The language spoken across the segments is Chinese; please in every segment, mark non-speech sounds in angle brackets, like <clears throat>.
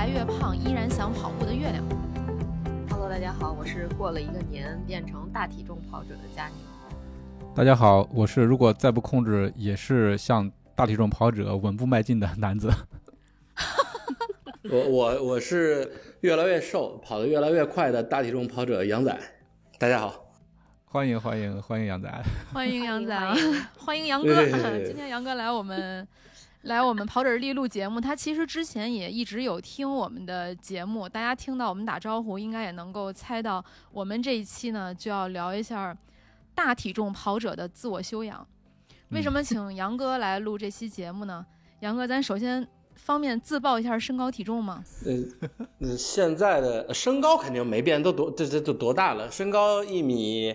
来越胖依然想跑步的月亮。Hello，大家好，我是过了一个年变成大体重跑者的佳宁。大家好，我是如果再不控制，也是向大体重跑者稳步迈进的男子。<laughs> 我我我是越来越瘦，跑得越来越快的大体重跑者杨仔。大家好，欢迎欢迎欢迎杨仔！欢迎杨仔啊欢迎，杨哥。<laughs> 今天杨哥来我们来我们跑者日历录节目，他其实之前也一直有听我们的节目，大家听到我们打招呼，应该也能够猜到，我们这一期呢就要聊一下大体重跑者的自我修养。为什么请杨哥来录这期节目呢？杨哥，咱首先方便自报一下身高体重吗？呃，呃现在的呃身高肯定没变，都多这这都多大了？身高一米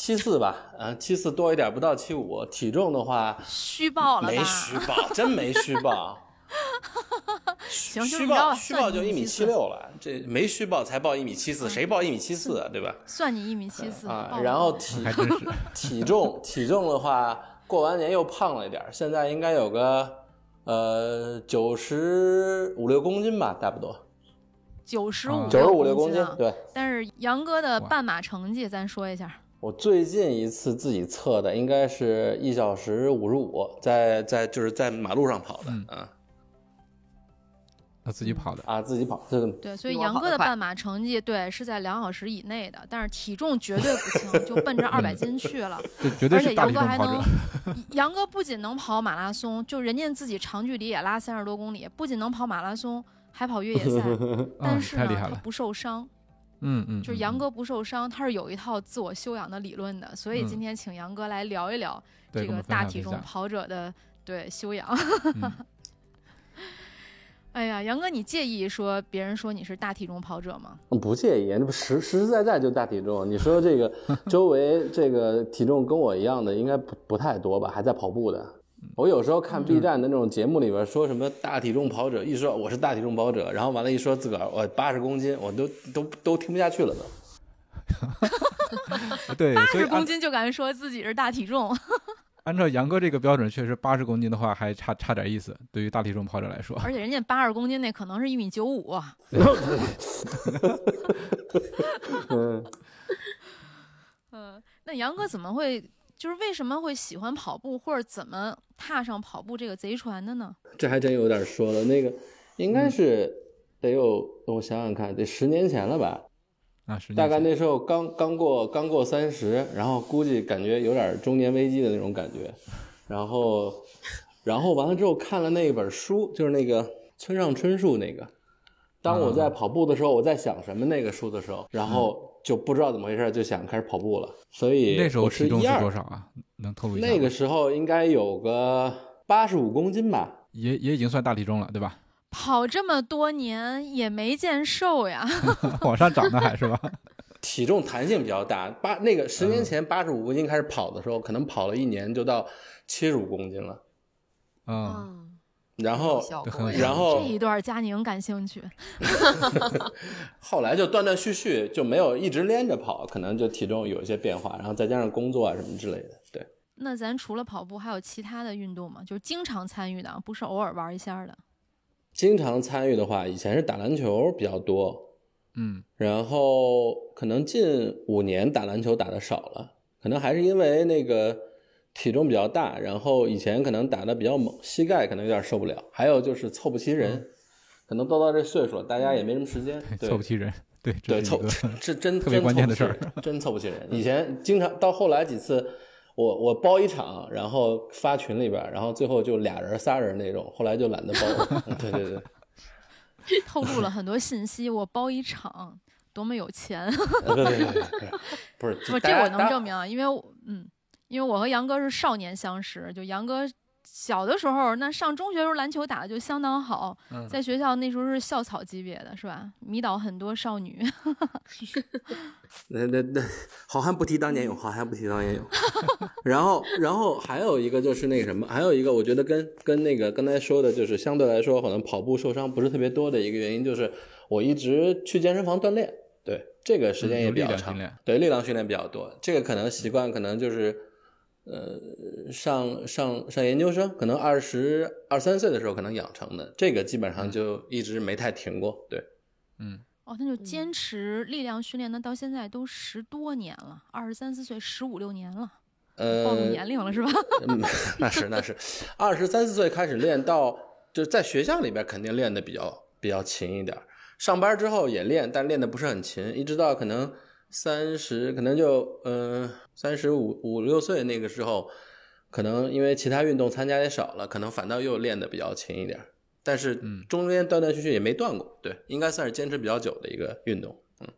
七四吧，嗯，七四多一点，不到七五。体重的话虚报了吧？没虚报，真没虚报。<laughs> 行就虚这么着吧报虚报就一米七六了，这没虚报才报一米七四，谁报一米七四啊？对吧？算你一米七四啊，然后体 <laughs> 还真是，体重体重的话，过完年又胖了一点儿，现在应该有个呃九十五六公斤吧，差不多九十五啊九十五六公斤啊。。对但是杨哥的半马成绩，咱说一下。我最近一次自己测的应该是一小时五十五，在在就是在马路上跑的，嗯啊他自己跑的。啊自己跑，这个对，所以杨哥的半马成绩对是在两小时以内的，但是体重绝对不轻，就奔着二百斤去了。这绝对而且杨哥还能杨哥不仅能跑马拉松，就人家自己长距离也拉三十多公里，不仅能跑马拉松，还跑越野赛。<laughs> 但嗯，是呢。他不受伤，嗯嗯，就是杨哥不受伤，他是有一套自我修养的理论的。所以今嗯天请杨哥来聊一聊这个大体重跑者的对修养。嗯哎呀，杨哥，你介意说别人说你是大体重跑者吗？不介意，那不实实实在在就大体重。你说这个 <laughs> 周围这个体重跟我一样的，应该不不太多吧？还在跑步的。我有时候看 B 站的那种节目里边说什么大体重跑者，一说我是大体重跑者，然后完了，一说自个儿我八十公斤，我都都都听不下去了都。<laughs> 对，八十公斤就敢说自己是大体重，<laughs> 按照杨哥这个标准，确实八十公斤的话还差差点意思。对于大体重跑者来说，而且人家八十公斤那可能是一米九五。<laughs> 嗯，嗯，那杨哥怎么会，就是为什么会喜欢跑步，或者怎么踏上跑步这个贼船的呢？这还真有点说了。那个应该是得有，我想想看，得十年前了吧？啊，大概那时候刚刚过刚过三十，然后估计感觉有点中年危机的那种感觉，然后然后完了之后看了那本书，就是那个村上春树那个。当我在跑步的时候，我在想什么那个书的时候，然后就不知道怎么回事，就想开始跑步了。所以那时候体重是多少啊？能透露一下吗？那个时候应该有个八十五公斤吧。也也已经算大体重了，对吧？跑这么多年也没见瘦呀。<laughs> 往上涨的还是吧？<laughs> 体重弹性比较大，八那个十嗯年前八十五公斤开始跑的时候，可能跑了一年就到七十五公斤了。嗯，嗯，然后然后这一段佳宁感兴趣。<laughs> 后来就断断续续就没有一直连着跑，可能就体重有一些变化，然后再加上工作啊什么之类的。对，那咱除了跑步，还有其他的运动吗？就是经常参与的，不是偶尔玩一下的。经常参与的话，以前是打篮球比较多，嗯，然后可能近五年打篮球打的少了，可能还是因为那个体重比较大，然后以前可能打的比较猛，膝盖可能有点受不了，还有就是凑不齐人，可能都到这岁数了，大家也没什么时间，对凑不齐人，对，对，凑是一个这真 <laughs> 特别真关键的事 <laughs> 真凑不齐人。以前经常到后来几次，我我包一场，然后发群里边，然后最后就俩人仨人那种，后来就懒得包了。对 <laughs> 对对，透露了很多信息，我包一场，多么有钱！呃对对对对对，不是不，这我能证。明啊，因为我嗯，因为我和杨哥是少年相识，就杨哥小的时候，那上中学时候篮球打的就相当好，嗯在学校那时候是校草级别的，是吧？迷倒很多少女。<laughs> 那那那，好汉不提当年勇，好汉不提当年勇。<laughs> 然后，然后还有一个就是那个什么，还有一个我觉得跟跟那个刚才说的，就是相对来说可能跑步受伤不是特别多的一个原因，就是我一直去健身房锻炼，对这个时间也比较长，对力量训练比较多。这个可能习惯可能就是，呃，上上上研究生，可能二十二三岁的时候可能养成的，这个基本上就一直没太停过，对。嗯，哦，那就坚持力量训练，那到现在都十多年了，二十三四岁，十五六年了，呃，暴露年龄了是吧？<laughs> 嗯，那是那是，二十三四岁开始练到，就是在学校里边肯定练的比较比较勤一点，上班之后也练，但练的不是很勤，一直到可能三十，可能就嗯三十五五六岁那个时候，可能因为其他运动参加也少了，可能反倒又练的比较勤一点儿，但是嗯中间断断续续也没断过，对，应该算是坚持比较久的一个运动，嗯。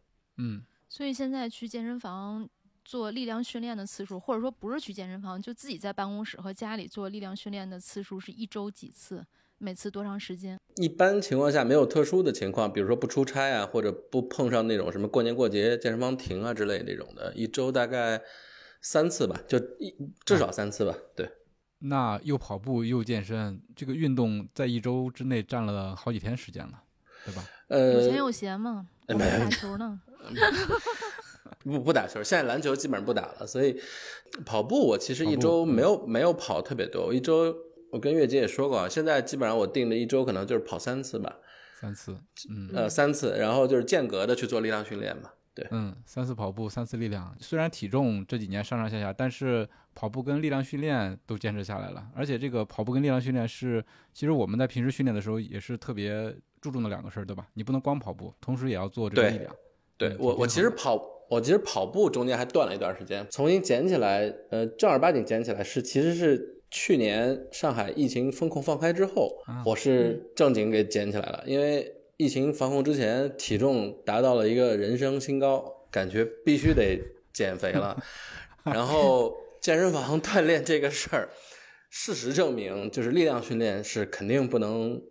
嗯，所以现在去健身房做力量训练的次数，或者说不是去健身房，就自己在办公室和家里做力量训练的次数是一周几次，每次多长时间？一般情况下没有特殊的情况，比如说不出差啊，或者不碰上那种什么过年过节健身房停啊之类这种的，一周大概三次吧，就一至少三次吧。对，那又跑步又健身，这个运动在一周之内占了好几天时间了，对吧？呃，有钱有闲嘛？我没们打球呢。<laughs> 不不打球，现在篮球基本上不打了，所以跑步我其实一周没嗯有没有跑特别多，我一周我跟月姐也说过啊，现在基本上我定的一周可能就是跑三次吧，三次，嗯呃三次，然后就是间隔的去做力量训练嘛。对，嗯，三次跑步，三次力量。虽然体重这几年上上下下，但是跑步跟力量训练都坚持下来了。而且这个跑步跟力量训练是，其实我们在平时训练的时候也是特别注重的两个事儿，对吧？你不能光跑步，同时也要做这个力量。嗯对我，我其实跑，我其实跑步中间还断了一段时间，重新捡起来，呃，正儿八经捡起来是其实是去年上海疫情风控放开之后，啊我是正经给减起来了，因为疫情防控之前体重达到了一个人生新高，感觉必须得减肥了，<laughs> 然后健身房 <laughs> 锻炼这个事儿，事实证明就是力量训练是肯定不能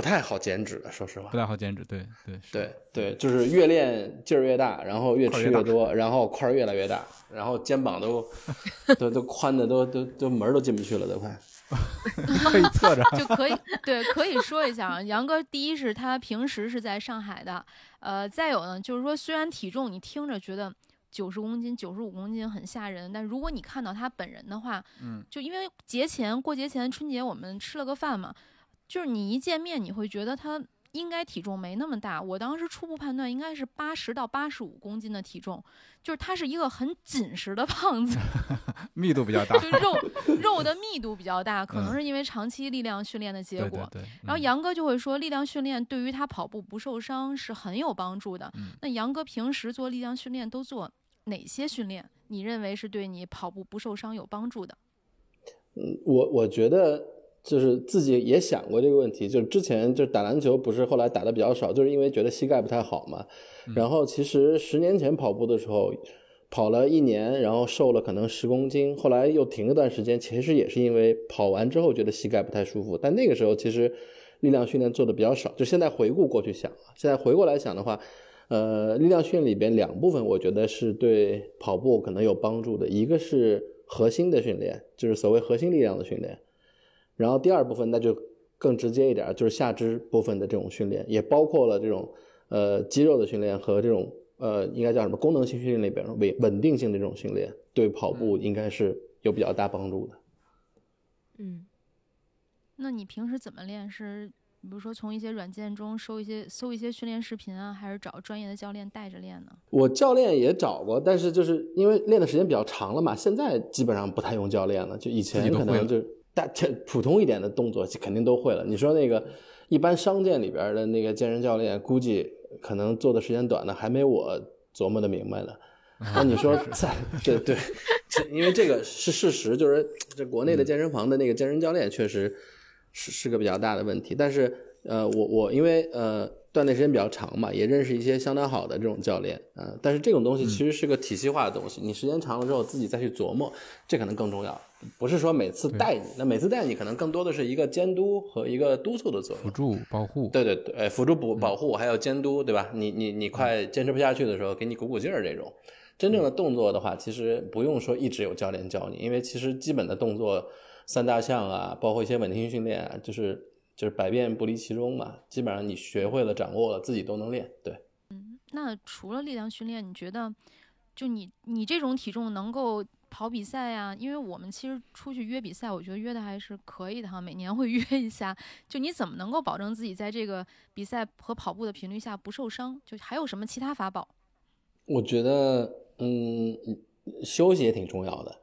不太好减脂的，说实话不。太好减脂，对对对对，就是越练劲儿越大，然后越吃越多，然后块儿越来越大，然后肩膀都 <laughs> 都都宽的都都都门儿都进不去了，都快。<laughs> 可以侧着。就可以对，可以说一下啊。杨哥，第一是他平时是在上海的，呃，再有呢，就是说虽然体重你听着觉得九十公斤、九十五公斤很吓人，但如果你看到他本人的话，嗯，就因为节前过节前春节我们吃了个饭嘛，就是你一见面你会觉得他。应该体重没那么大，我当时初步判断应该是八十到八十五公斤的体重，就是他是一个很紧实的胖子，<laughs> 密度比较大。就肉肉的密度比较大，可能嗯是因为长期力量训练的结果。对对对。嗯然后杨哥就会说，力量训练对于他跑步不受伤是很有帮助的。嗯那杨哥平时做力量训练都做哪些训练？你认为是对你跑步不受伤有帮助的？嗯，我我觉得就是自己也想过这个问题，就是之前就是打篮球，不是后来打的比较少，就是因为觉得膝盖不太好嘛。然后其实十年前跑步的时候，跑了一年，然后瘦了可能十公斤，后来又停了段时间，其实也是因为跑完之后觉得膝盖不太舒服，但那个时候其实力量训练做的比较少。就现在回顾过去想啊，现在回过来想的话。呃，力量训练里边两部分，我觉得是对跑步可能有帮助的。一个是核心的训练，就是所谓核心力量的训练。然后第二部分那就更直接一点，就是下肢部分的这种训练，也包括了这种呃肌肉的训练和这种呃应该叫什么功能性训练里边稳稳定性的这种训练，对跑步应该是有比较大帮助的。嗯，那你平时怎么练？是比如说从一些软件中搜一些搜一些训练视频啊，还是找专业的教练带着练呢？我教练也找过，但是就是因为练的时间比较长了嘛，现在基本上不太用教练了，就以前可能就大这普通一点的动作肯定都会了。你说那个一般商店里边的那个健身教练，估计可能做的时间短的还没我琢磨的明白呢。那你说 <laughs> 在对对，因为这个是事实，就是这国内的健身房的那个健身教练确实是是个比较大的问题。但是呃，我我因为呃锻炼时间比较长嘛，也认识一些相当好的这种教练，嗯、但是这种东西其实是个体系化的东西，你时间长了之后自己再去琢磨，这可能更重要，不是说每次带你，那每次带你可能更多的是一个监督和一个督促的作用辅。助。保护，对对对，呃辅助保嗯。保护还有监督，对吧？你你你快坚持不下去的时候，给你鼓鼓劲儿这种。真正的动作的话，其实不用说一直有教练教你，因为其实基本的动作三大项啊，包括一些稳定性训练啊，就是就是百变不离其宗嘛。基本上你学会了、掌握了，自己都能练。对，嗯那除了力量训练，你觉得就你你这种体重能够跑比赛呀？因为我们其实出去约比赛，我觉得约的还是可以的哈，每年会 <laughs> 约一下。就你怎么能够保证自己在这个比赛和跑步的频率下不受伤？就还有什么其他法宝？我觉得嗯，休息也挺重要的，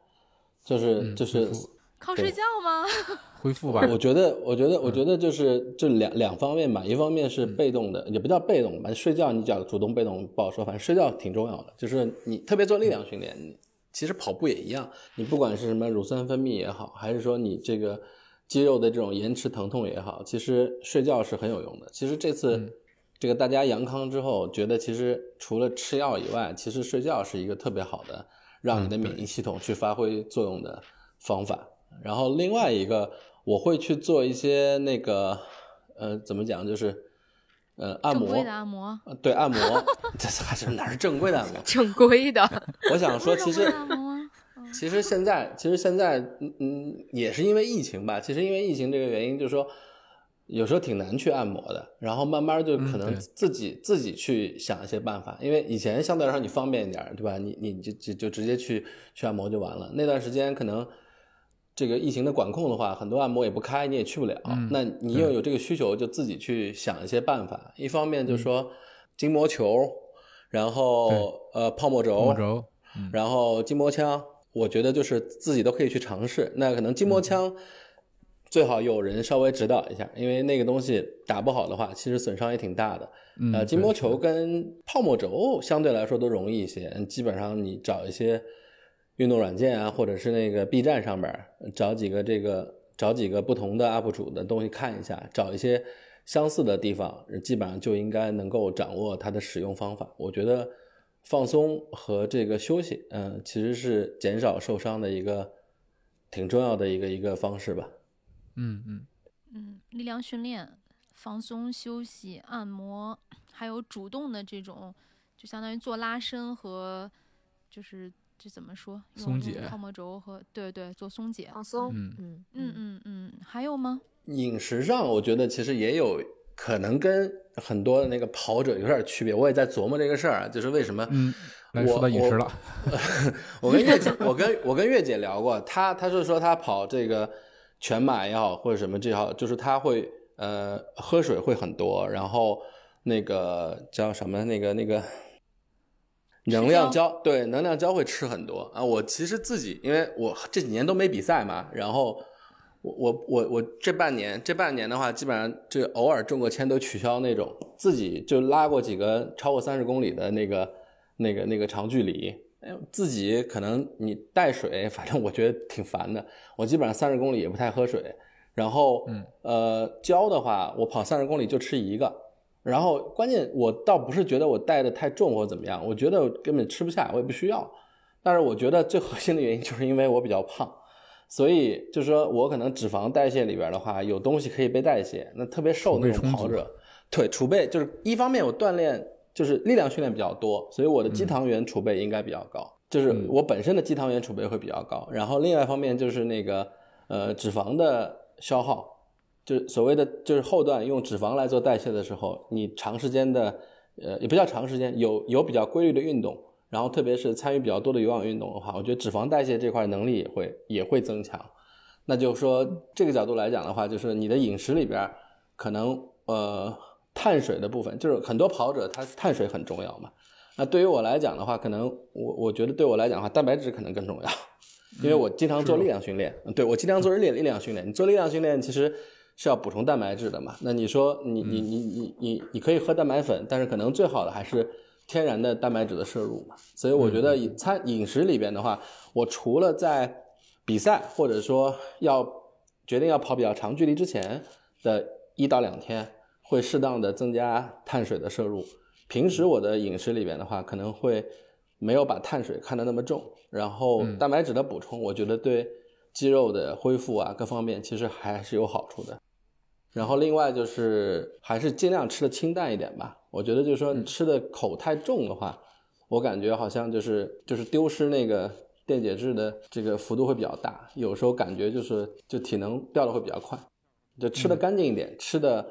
就是、嗯就是靠睡觉吗？<laughs> 恢复吧。我觉得，我觉得，我觉得就是这两两方面吧，一方面是被动的，也不叫被动吧，睡觉你讲主动被动不好说，反正睡觉挺重要的。就是你特别做力量训练，你其实跑步也一样，你不管是什么乳酸分泌也好，还是说你这个肌肉的这种延迟疼痛也好，其实睡觉是很有用的。其实这次这个大家阳康之后，觉得其实除了吃药以外，其实睡觉是一个特别好的让你的免疫系统去发挥作用的方法。然后另外一个，我会去做一些那个，呃，怎么讲，就是，呃，按摩，正规的按摩。呃对，按摩，这还是哪是正规的按摩？<laughs> 正规的，我想说，其实其实现在，其实现在，嗯嗯，也是因为疫情吧。其实因为疫情这个原因，就是说，有时候挺难去按摩的。然后慢慢就可能自己、自己去想一些办法，因为以前相对来说你方便一点，对吧？你你就就就直接去去按摩就完了。那段时间可能这个疫情的管控的话，很多按摩也不开，你也去不了。嗯那你又有这个需求，就自己去想一些办法。一方面就是说筋膜球，然后呃泡沫轴，泡沫轴，嗯然后筋膜枪，我觉得就是自己都可以去尝试。那可能筋膜枪最好有人稍微指导一下，因为那个东西打不好的话，其实损伤也挺大的。嗯，呃，筋膜球跟泡沫轴相对来说都容易一些，基本上你找一些运动软件啊，或者是那个 B 站上面儿找几个这个找几个不同的 UP 主的东西看一下，找一些相似的地方，基本上就应该能够掌握它的使用方法。我觉得放松和这个休息，嗯、其实是减少受伤的一个挺重要的一个一个方式吧。嗯嗯，嗯，力量训练、放松、休息、按摩，还有主动的这种，就相当于做拉伸和，就是这怎么说？松解泡沫轴和对对做松解。放松，嗯嗯嗯嗯嗯，还有吗？饮食上，我觉得其实也有可能跟很多的那个跑者有点区别。我也在琢磨这个事儿啊，就是为什么嗯，我说到饮食了，<laughs> 我跟月姐，我跟我跟月姐聊过，她她是说她跑这个全马也好，或者什么这也好，就是她会呃喝水会很多，然后那个叫什么那个那个能量胶，对，能量胶会吃很多啊。我其实自己，因为我这几年都没比赛嘛，然后我我我我这半年这半年的话，基本上就偶尔中个签都取消那种，自己就拉过几个超过三十公里的那个那个那个长距离。哎，自己可能你带水，反正我觉得挺烦的。我基本上三十公里也不太喝水，然后嗯呃胶的话，我跑三十公里就吃一个。然后关键我倒不是觉得我带的太重或怎么样，我觉得我根本吃不下，我也不需要。但是我觉得最核心的原因就是因为我比较胖，所以就是说我可能脂肪代谢里边的话有东西可以被代谢。那特别瘦那种跑者，对储备就是一方面我锻炼就是力量训练比较多，所以我的肌糖原储备应该比较高，就是嗯我本身的肌糖原储备会比较高。然后另外一方面就是那个呃脂肪的消耗。就是所谓的就是后段用脂肪来做代谢的时候，你长时间的，呃，也不叫长时间，有有比较规律的运动，然后特别是参与比较多的有氧运动的话，我觉得脂肪代谢这块能力也会也会增强。那就是说这个角度来讲的话，就是你的饮食里边可能呃碳水的部分，就是很多跑者他碳水很重要嘛。那对于我来讲的话，可能我我觉得对我来讲的话，蛋白质可能更重要，因为我经常做力量训练，对我经常做力力量训练。你做力量训练其实是要补充蛋白质的嘛？那你说你你你你你你可以喝蛋白粉，但是可能最好的还是天然的蛋白质的摄入嘛。所以我觉得饮餐饮食里边的话，我除了在比赛或者说要决定要跑比较长距离之前的一到两天，会适当的增加碳水的摄入。平时我的饮食里边的话，可能会没有把碳水看得那么重，然后嗯蛋白质的补充，我觉得对肌肉的恢复啊各方面其实还是有好处的。然后另外就是还是尽量吃的清淡一点吧。我觉得就是说你吃的口太重的话，我感觉好像就是就是丢失那个电解质的这个幅度会比较大，有时候感觉就是就体能掉的会比较快。就吃的干净一点，吃的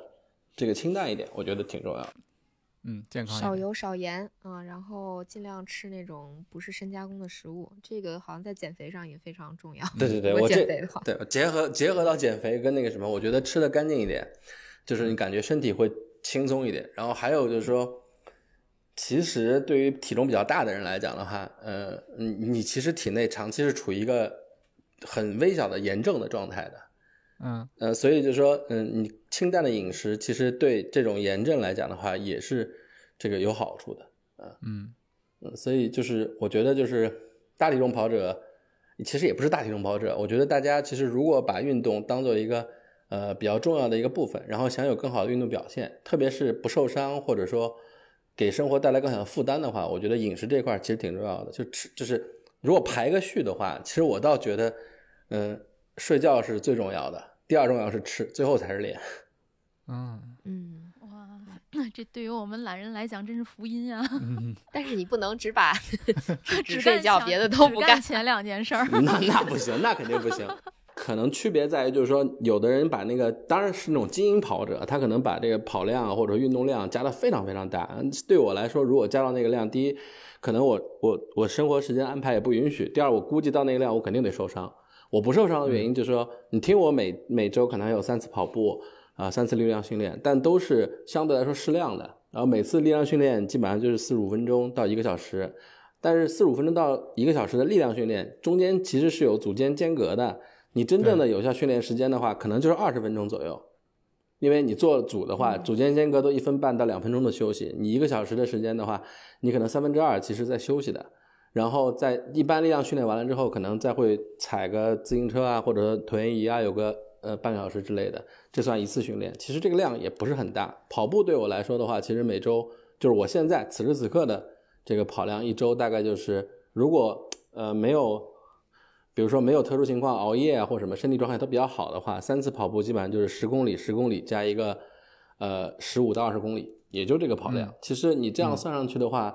这个清淡一点，我觉得挺重要的。嗯，健康。少油少盐啊，然后尽量吃那种不是深加工的食物，这个好像在减肥上也非常重要。对对对，我减肥的话对结合结合到减肥跟那个什么，我觉得吃的干净一点，就是你感觉身体会轻松一点。然后还有就是说，其实对于体重比较大的人来讲的话，呃，你你其实体内长期是处于一个很微小的炎症的状态的。嗯呃，所以就是说，嗯，你清淡的饮食其实对这种炎症来讲的话，也是这个有好处的。嗯嗯，所以就是我觉得就是大体重跑者，其实也不是大体重跑者，我觉得大家其实如果把运动当做一个呃比较重要的一个部分，然后想有更好的运动表现，特别是不受伤或者说给生活带来更小的负担的话，我觉得饮食这块其实挺重要的。就吃就是如果排个序的话，其实我倒觉得，嗯、睡觉是最重要的，第二重要是吃，最后才是练。嗯嗯，哇，那这对于我们懒人来讲真是福音啊！嗯，<laughs> 但是你不能只把只只睡觉，别的都不干。前两件事儿。<laughs> 那那不行，那肯定不行。可能区别在于，就是说，有的人把那个当然是那种精英跑者，他可能把这个跑量或者运动量加的非常非常大。对我来说，如果加到那个量，第一，可能我我我生活时间安排也不允许；第二，我估计到那个量，我肯定得受伤。我不受伤的原因就是说，你听我每每周可能还有三次跑步啊、三次力量训练，但都是相对来说适量的。然后每次力量训练基本上就是四十五分钟到一个小时，但是四十五分钟到一个小时的力量训练中间其实是有组间间隔的。你真正的有效训练时间的话，可能就是二十分钟左右，因为你做组的话，组间间隔都一分半到两分钟的休息。你一个小时的时间的话，你可能三分之二其实在休息的。然后在一般力量训练完了之后，可能再会踩个自行车啊，或者说椭圆仪啊，有个呃半个小时之类的，这算一次训练。其实这个量也不是很大。跑步对我来说的话，其实每周就是我现在此时此刻的这个跑量，一周大概就是如果呃没有。比如说没有特殊情况，熬夜啊或什么，身体状态都比较好的话，三次跑步基本上就是十公里，十公里加一个，呃，十五到二十公里，也就这个跑量。嗯其实你这样算上去的话，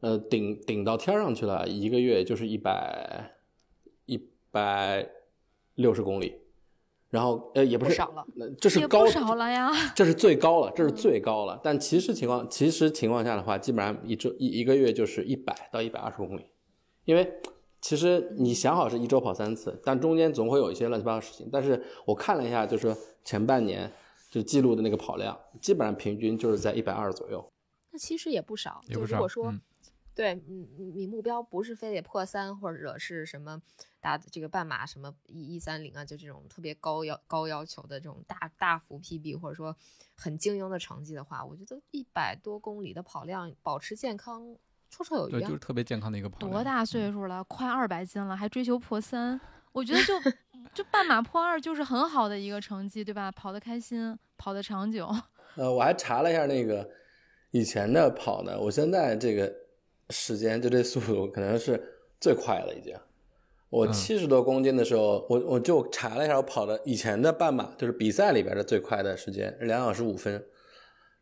呃，顶顶到天上去了，一个月就是一百一百六十公里，然后呃也不是少了，那这是高少了呀。这是最高了，这是最高了。但其实情况，其实情况下的话，基本上一周一一个月就是一百到一百二十公里，因为其实你想好是一周跑三次，但中间总会有一些乱七八糟事情。但是我看了一下，就是说前半年就记录的那个跑量，基本上平均就是在一百二左右。那其实也不少。也不少就如果说，嗯对，嗯，你目标不是非得破三，或者是什么打这个半马什么一一三零啊，就这种特别高要高要求的这种大大幅 PB，或者说很精英的成绩的话，我觉得一百多公里的跑量，保持健康绰绰有，余啊就是。特别健康的一个跑量。多大岁数了？快二百斤了，还追求破三？<laughs> 我觉得就就半马破二就是很好的一个成绩，对吧？跑得开心，跑得长久。呃，我还查了一下那个以前的跑呢，我现在这个时间就这速度可能是最快了已经。我嗯七十多公斤的时候，我我就查了一下，我跑的以前的半马就是比赛里边的最快的时间，两小时五分。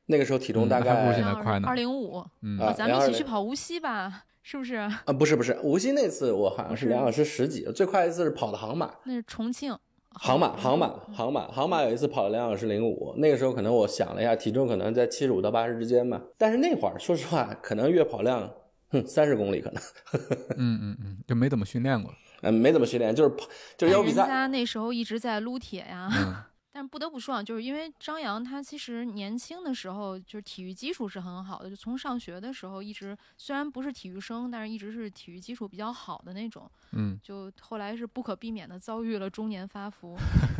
那个时候体重大概现在快呢二零五，嗯啊咱们一起去跑无锡吧，是不是？啊，不是不是，无锡那次我好像是两小时十几，最快一次是跑的杭马，那是重庆。杭马杭马嗯杭马杭马有一次跑了两小时零五，那个时候可能我想了一下，体重可能在七十五到八十之间吧，但是那会儿说实话，可能月跑量，哼，三十公里可能，<laughs> 嗯嗯嗯，就没怎么训练过。嗯，没怎么训练，就是跑，就是要比赛，人家那时候一直在撸铁呀。嗯 <laughs> 但不得不说啊，就是因为张扬他其实年轻的时候就是体育基础是很好的，就从上学的时候一直虽然不是体育生，但是一直是体育基础比较好的那种。嗯，<laughs> 就后来是不可避免的遭遇了中年发福。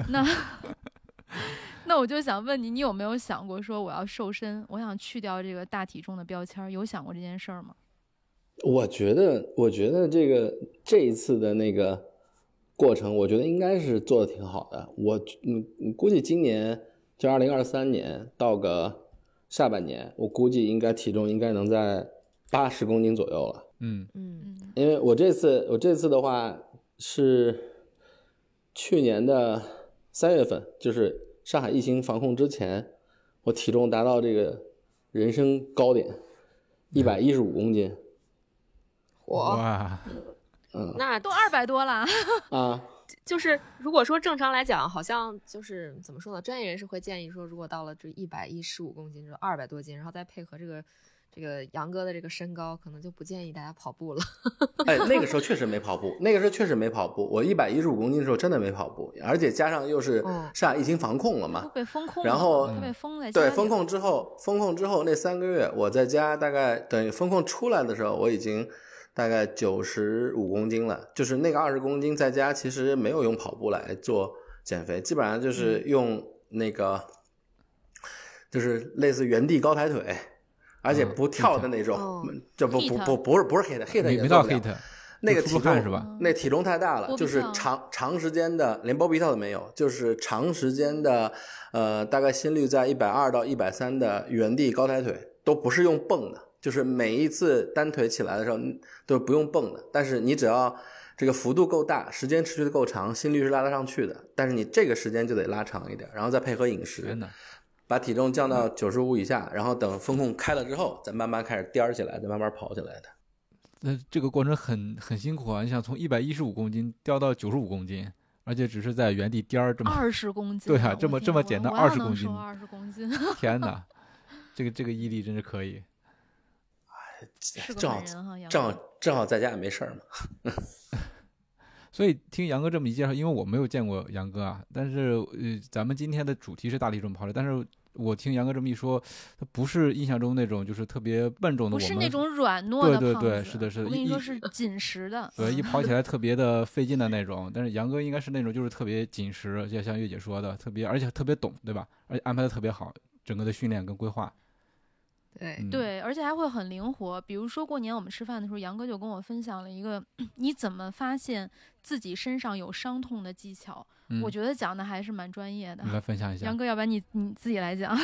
那那我就想问你，你有没有想过说我要瘦身，我想去掉这个大体重的标签儿？有想过这件事儿吗？我觉得，我觉得这个这一次的那个过程，我觉得应该是做的挺好的。我嗯，嗯估计今年就二零二三年到个下半年，我估计应该体重应该能在八十公斤左右了。嗯嗯嗯因为我这次我这次的话是去年的三月份，就是上海疫情防控之前，我体重达到这个人生高点，一百一十五公斤我哇，那都二百多了，啊。<laughs> 就是如果说正常来讲，好像就是怎么说呢？专业人士会建议说，如果到了这一百一十五公斤，就二百多斤，然后再配合这个这个杨哥的这个身高，可能就不建议大家跑步了。<laughs> 哎，那个时候确实没跑步，那个时候确实没跑步。我一百一十五公斤的时候真的没跑步，而且加上又是嗯上海疫情防控了都嘛，被封控了，然后都被封在家对，封控之后，封控之后那三个月，我在家大概等于封控出来的时候，我已经大概九十五公斤了。就是那个二十公斤在家其实没有用跑步来做减肥，基本上就是用那个，就是类似原地高抬腿，而且嗯不跳的那种，哦这不不不不是不是没到也做不了 hit，那个体重是吧？那体重太大了，就是长长时间的，连波比跳都没有，就是长时间的，呃，大概心率在一百二到一百三的原地高抬腿，都不是用蹦的，就是每一次单腿起来的时候嗯都是不用蹦的，但是你只要这个幅度够大，时间持续的够长，心率是拉得上去的，但是你这个时间就得拉长一点，然后再配合饮食真的，把体重降到九十五以下，然后等风控开了之后，再慢慢开始颠儿起来，再慢慢跑起来的。那这个过程很很辛苦啊！你想从一百一十五公斤掉到九十五公斤，而且只是在原地颠儿这么，二十公斤，对啊这么这么简单20我要能公斤瘦二十公斤，<laughs> <laughs> 天哪，这个这个毅力真是可以。正好正好正好在家也没事儿嘛。<laughs> 所以听杨哥这么一介绍，因为我没有见过杨哥啊，但是呃，咱们今天的主题是大体重跑者，但是我听杨哥这么一说，他不是印象中那种就是特别笨重的，我们不是那种软糯的对对对是的是的一我跟你说是紧实的，对一嗯跑起来特别的费劲的那种。但是杨哥应该是那种就是特别紧实，就像月姐说的，特别而且特别懂，对吧？而且安排的特别好，整个的训练跟规划。对，嗯，对，而且还会很灵活。比如说过年我们吃饭的时候，杨哥就跟我分享了一个 <clears throat> 你怎么发现自己身上有伤痛的技巧，嗯我觉得讲的还是蛮专业的你。来分享一下杨。哥，要不然你你自己来讲。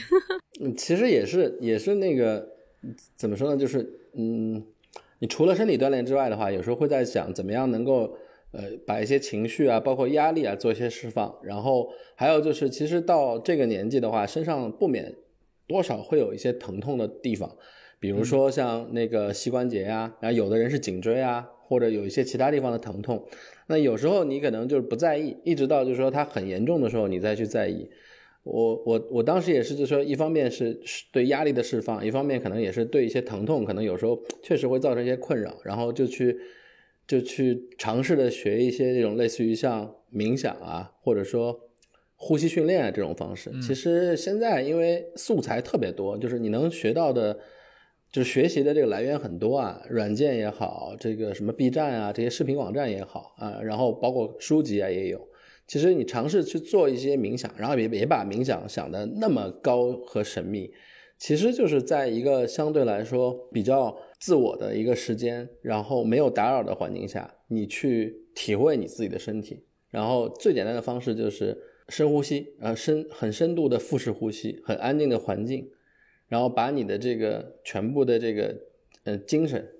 <laughs> 嗯，其实也是也是那个怎么说呢，就是嗯，你除了身体锻炼之外的话，有时候会在想怎么样能够呃把一些情绪啊，包括压力啊做一些释放。然后还有就是，其实到这个年纪的话，身上不免多少会有一些疼痛的地方，比如说像那个膝关节啊，然后有的人是颈椎啊，或者有一些其他地方的疼痛。那有时候你可能就是不在意，一直到就是说它很严重的时候，你再去在意。我我我当时也是，就是说，一方面是是对压力的释放，一方面可能也是对一些疼痛，可能有时候确实会造成一些困扰，然后就去就去尝试的学一些这种类似于像冥想啊，或者说呼吸训练啊这种方式。其实现在因为素材特别多，就是你能学到的，就是学习的这个来源很多啊，软件也好，这个什么 B 站啊，这些视频网站也好啊，然后包括书籍啊也有。其实你尝试去做一些冥想，然后也别把冥想想的那么高和神秘，其实就是在一个相对来说比较自我的一个时间，然后没有打扰的环境下，你去体会你自己的身体。然后最简单的方式就是深呼吸，呃，深很深度的腹式呼吸，很安静的环境，然后把你的这个全部的这个呃精神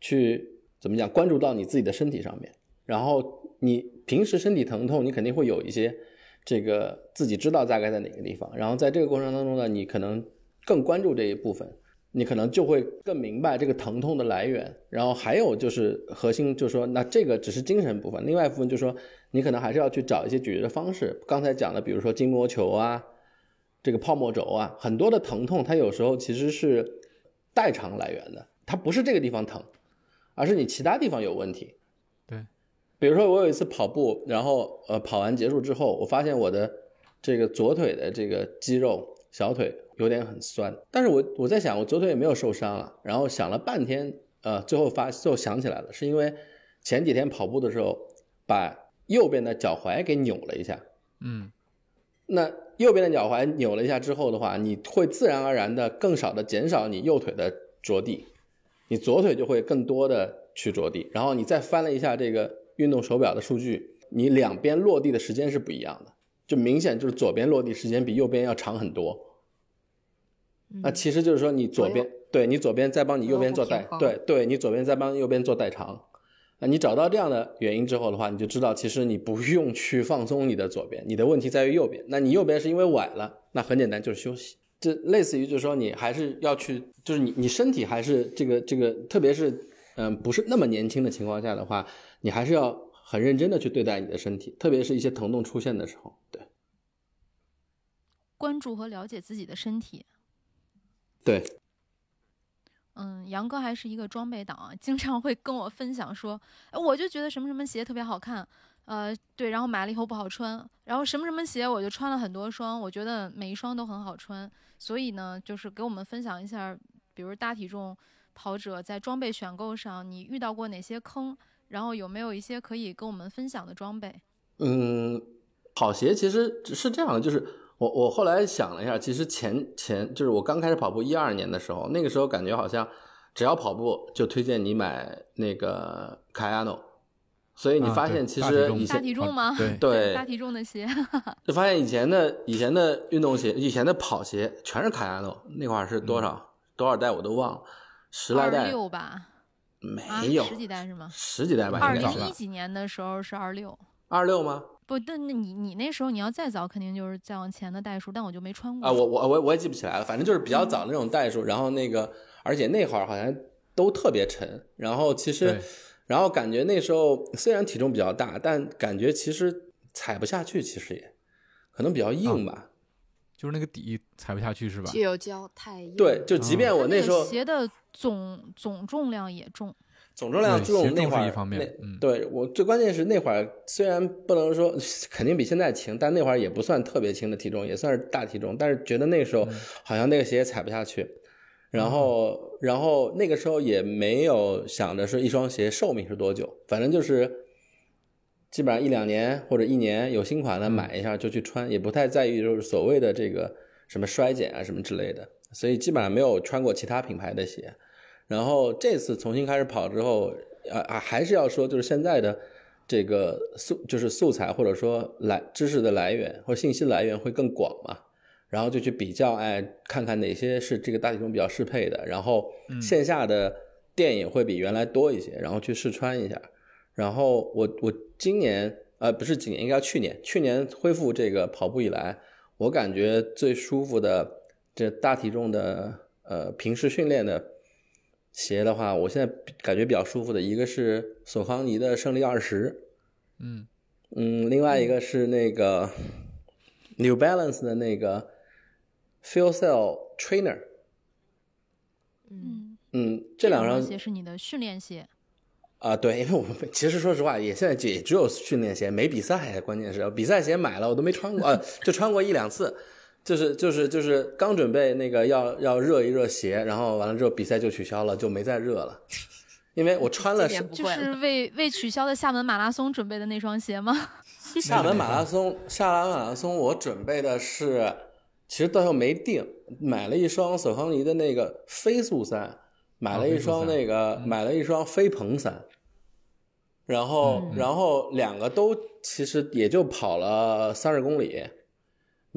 去怎么讲，关注到你自己的身体上面。然后你平时身体疼痛，你肯定会有一些这个自己知道大概在哪个地方。然后在这个过程当中呢，你可能更关注这一部分，你可能就会更明白这个疼痛的来源。然后还有就是核心，就是说，那这个只是精神部分，另外一部分就是说，你可能还是要去找一些解决的方式。刚才讲的，比如说筋膜球啊，这个泡沫轴啊，很多的疼痛，它有时候其实是代偿来源的，它不是这个地方疼，而是你其他地方有问题。对，比如说我有一次跑步，然后呃跑完结束之后，我发现我的这个左腿的这个肌肉小腿有点很酸，但是我我在想我左腿也没有受伤啊，然后想了半天，呃最后发最后想起来了，是因为前几天跑步的时候把右边的脚踝给扭了一下，嗯，那右边的脚踝扭了一下之后的话，你会自然而然的更少的减少你右腿的着地，你左腿就会更多的去着地。然后你再翻了一下这个运动手表的数据，你两边落地的时间是不一样的。就明显就是左边落地时间比右边要长很多。那其实就是说，你左边对你左边在帮你右边做代，对对，你左边在帮右边做代偿。啊你找到这样的原因之后的话，你就知道其实你不用去放松你的左边，你的问题在于右边。那你右边是因为崴了，那很简单就是休息。这类似于就是说你还是要去，就是你你身体还是这个这个，特别是嗯不是那么年轻的情况下的话，你还是要很认真的去对待你的身体，特别是一些疼痛出现的时候，对。关注和了解自己的身体。对，嗯，杨哥还是一个装备党啊，经常会跟我分享说，哎，我就觉得什么什么鞋特别好看，呃，对，然后买了以后不好穿，然后什么什么鞋我就穿了很多双，我觉得每一双都很好穿，所以呢，就是给我们分享一下，比如大体重跑者在装备选购上，你遇到过哪些坑，然后有没有一些可以跟我们分享的装备？嗯，跑鞋其实是这样的，就是。我我后来想了一下，其实前前就是我刚开始跑步一二年的时候，那个时候感觉好像只要跑步就推荐你买那个卡亚诺，所以你发现其实以前大体重吗？对 <laughs> 大体重的鞋，<laughs> 就发现以前的以前的运动鞋，以前的跑鞋全是卡亚诺，那会儿是多少多少代我都忘了，十来代六吧？没有十几代是吗？十几代吧？二零一几年的时候是二六，二六吗？不，但那你你那时候你要再早，肯定就是再往前的代数，但我就没穿过啊。我我我我也记不起来了，反正就是比较早的那种代数。然后那个，而且那会儿好像都特别沉。然后其实，然后感觉那时候虽然体重比较大，但感觉其实踩不下去，其实也可能比较硬吧。就是那个底踩不下去是吧？具有胶太硬。对，就即便我那时候鞋的总总重量也重。总重量重那会儿，那对我最关键是那会儿虽然不能说肯定比现在轻，但那会儿也不算特别轻的体重，也算是大体重。但是觉得那时候好像那个鞋踩不下去，然后然后那个时候也没有想着说一双鞋寿命是多久，反正就是基本上一两年或者一年有新款的买一下就去穿，也不太在意就是所谓的这个什么衰减啊什么之类的，所以基本上没有穿过其他品牌的鞋。然后这次重新开始跑之后，啊啊，还是要说，就是现在的这个素，就是素材或者说来知识的来源或信息来源会更广嘛。然后就去比较，哎，看看哪些是这个大体重比较适配的。然后线下的店也会比原来多一些，然后去试穿一下。然后我我今年呃不是今年，应该去年，去年恢复这个跑步以来，我感觉最舒服的这大体重的呃平时训练的。鞋的话，我现在感觉比较舒服的一个是索康尼的胜利二十，嗯。嗯，另外一个是那个 New Balance 的那个 Feel Cell Trainer，嗯。嗯，这两双鞋是你的训练鞋。啊，对，因为我们其实说实话，也现在也只有训练鞋，没比赛，关键是比赛鞋买了我都没穿过，啊，就穿过一两次。就是就是就是刚准备那个要要热一热鞋，然后完了之后比赛就取消了，就没再热了，因为我穿了就是为为取消的厦门马拉松准备的那双鞋吗？厦门马拉松，厦门马拉松，我准备的是，其实到时候没定，买了一双索康尼的那个飞速三，买了一双那个买了一双飞鹏三，然后然后两个都其实也就跑了三十公里。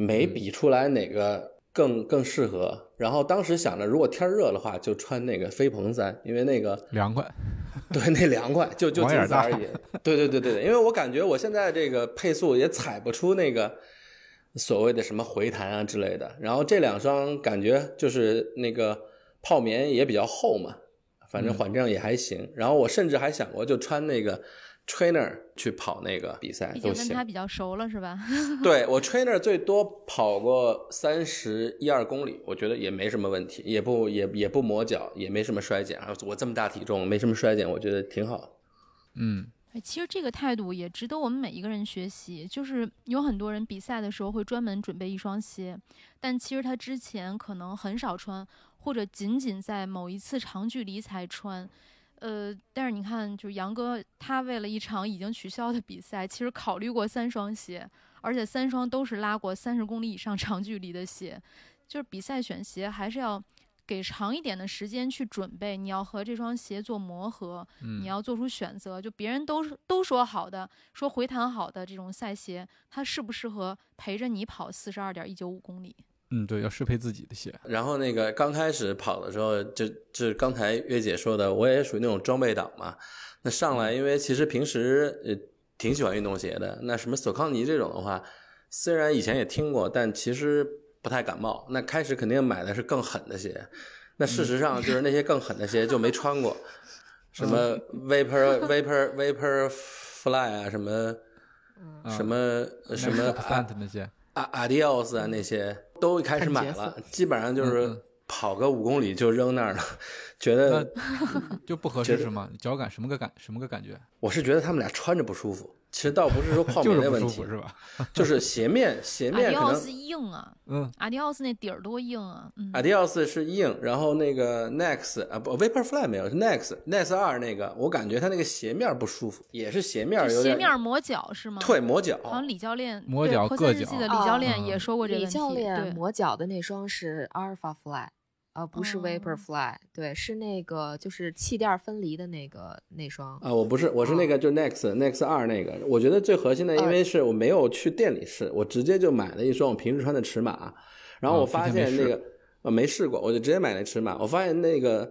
没比出来哪个更更适合，然后当时想着，如果天热的话，就穿那个飞鹏三，因为那个凉快，<laughs> 对，那凉快，就就仅此而已。对对对对对，因为我感觉我现在这个配速也踩不出那个所谓的什么回弹啊之类的，然后这两双感觉就是那个泡棉也比较厚嘛，反正缓震也还行。然后我甚至还想过就穿那个。Trainer 去跑那个比赛都行，跟他比较熟了是吧？<laughs> <laughs> 对我 trainer 最多跑过三十一二公里，我觉得也没什么问题，也不也也不磨脚，也没什么衰减啊。我这么大体重，没什么衰减，我觉得挺好。嗯，其实这个态度也值得我们每一个人学习。就是有很多人比赛的时候会专门准备一双鞋，但其实他之前可能很少穿，或者仅仅在某一次长距离才穿。呃，但是你看，就是杨哥，他为了一场已经取消的比赛，其实考虑过三双鞋，而且三双都是拉过三十公里以上长距离的鞋。就是比赛选鞋还是要给长一点的时间去准备，你要和这双鞋做磨合，嗯你要做出选择。就别人都是都说好的，说回弹好的这种赛鞋，它适不适合陪着你跑四十二点一九五公里？嗯，对，要适配自己的鞋。然后那个刚开始跑的时候，就就是刚才月姐说的，我也属于那种装备党嘛。那上来，因为其实平时呃挺喜欢运动鞋的。那什么索康尼这种的话，虽然以前也听过，但其实不太感冒。那开始肯定买的是更狠的鞋。那事实上就是那些更狠的鞋就没穿过，什么 Vapor <laughs> Vapor Vapor Fly 啊，什么啊什么什么 Plant 那些，阿阿迪奥斯啊那些都开始买了，基本上就嗯是嗯跑个五公里就扔那儿了，觉得 <laughs> 就不合适是吗？脚感什么个感什么个感觉？我是觉得他们俩穿着不舒服，其实倒不是说 <laughs> 泡就是棉的问题是吧？<laughs> 就是鞋面鞋阿面可能迪奥斯硬啊，嗯，阿迪奥斯那底儿多硬啊，嗯，阿迪奥斯是硬，然后那个 Next 啊不 Vaporfly 没有是 Next Next 二那个，我感觉它那个鞋面不舒服，也是鞋面有点鞋面磨脚是吗？对磨脚，好像李教练磨对脚硌破三日系的李教啊练也说过这个李问题。教练对，磨脚的那双是 Alpha Fly，呃，不是哦 Vaporfly，、对，是那个就是气垫分离的那个那双。啊，我不是，我是那个就 Next、Next 二那个，我觉得最核心的，因为是我没有去店里试，我直接就买了一双我平时穿的尺码，然后我发现那个呃没试过，我就直接买那尺码，我发现那个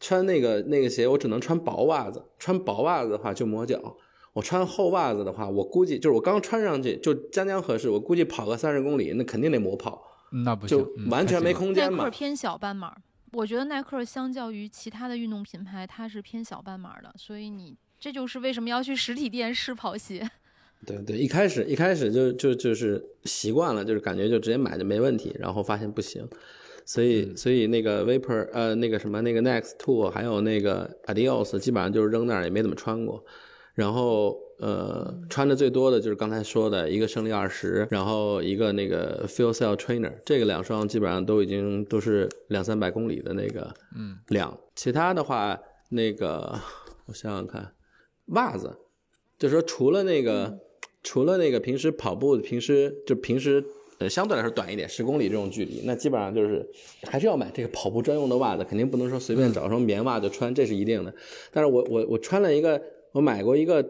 穿那个那个鞋，我只能穿薄袜子，穿薄袜子的话就磨脚。我穿厚袜子的话，我估计就是我刚穿上去就将将合适，我估计跑个三十公里，那肯定得磨跑，那不行就，嗯完全没。空间嘛。克偏小半码，我觉得耐克相较于其他的运动品牌，它是偏小半码的，所以你这就是为什么要去实体店试跑鞋。<laughs> 对对，一开始一开始就就就是习惯了，就是感觉就直接买就没问题，然后发现不行，所以、所以那个 Vapor 呃那个什么那个 Next Two 还有那个 Adios 基本上就是扔那儿也没怎么穿过，然后呃穿的最多的就是刚才说的一个胜利二十，然后一个那个 Fuel Cell Trainer，这个两双基本上都已经都是两三百公里的那个嗯量，其他的话那个我想想看，袜子就是说除了那个。除了那个平时跑步，平时就平时呃相对来说短一点，十公里这种距离，那基本上就是还是要买这个跑步专用的袜子，肯定不能说随便找双棉袜就穿，这是一定的。但是我我我穿了一个，我买过一个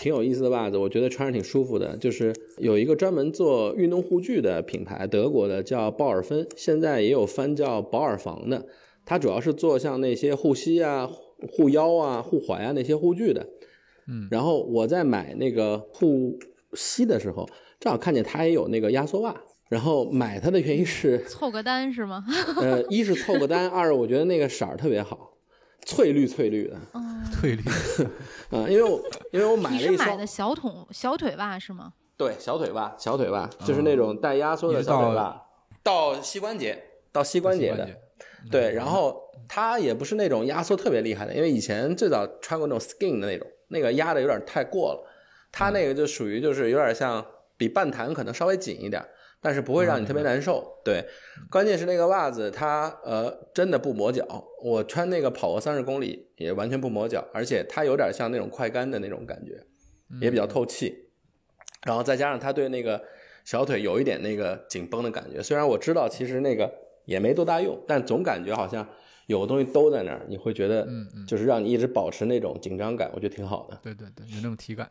挺有意思的袜子，我觉得穿着挺舒服的，就是有一个专门做运动护具的品牌，德国的叫鲍尔芬，现在也有翻叫保尔防的，它主要是做像那些护膝啊、护腰啊、护踝啊那些护具的。嗯然后我在买那个护膝的时候，正好看见它也有那个压缩袜，然后买它的原因是，凑个单是吗？呃，一是凑个单，二是我觉得那个色儿特别好，翠绿翠绿的，嗯，退绿，<laughs> 啊、因为我因为我买你了一双。是买的小筒小腿袜是吗？对小腿袜，小腿袜就是那种带压缩的小腿袜，到膝关节，到膝关节的，对，然后它也不是那种压缩特别厉害的，因为以前最早穿过那种 skin 的那种，那个压的有点太过了。它那个就属于就是有点像比半弹可能稍微紧一点，但是不会让你特别难受。对，关键是那个袜子它呃真的不磨脚，我穿那个跑过三十公里也完全不磨脚，而且它有点像那种快干的那种感觉，也比较透气。然后再加上它对那个小腿有一点那个紧绷的感觉，虽然我知道其实那个也没多大用，但总感觉好像有个东西兜在那儿，你会觉得嗯嗯，就是让你一直保持那种紧张感，我觉得挺好的。对对对，有那种体感。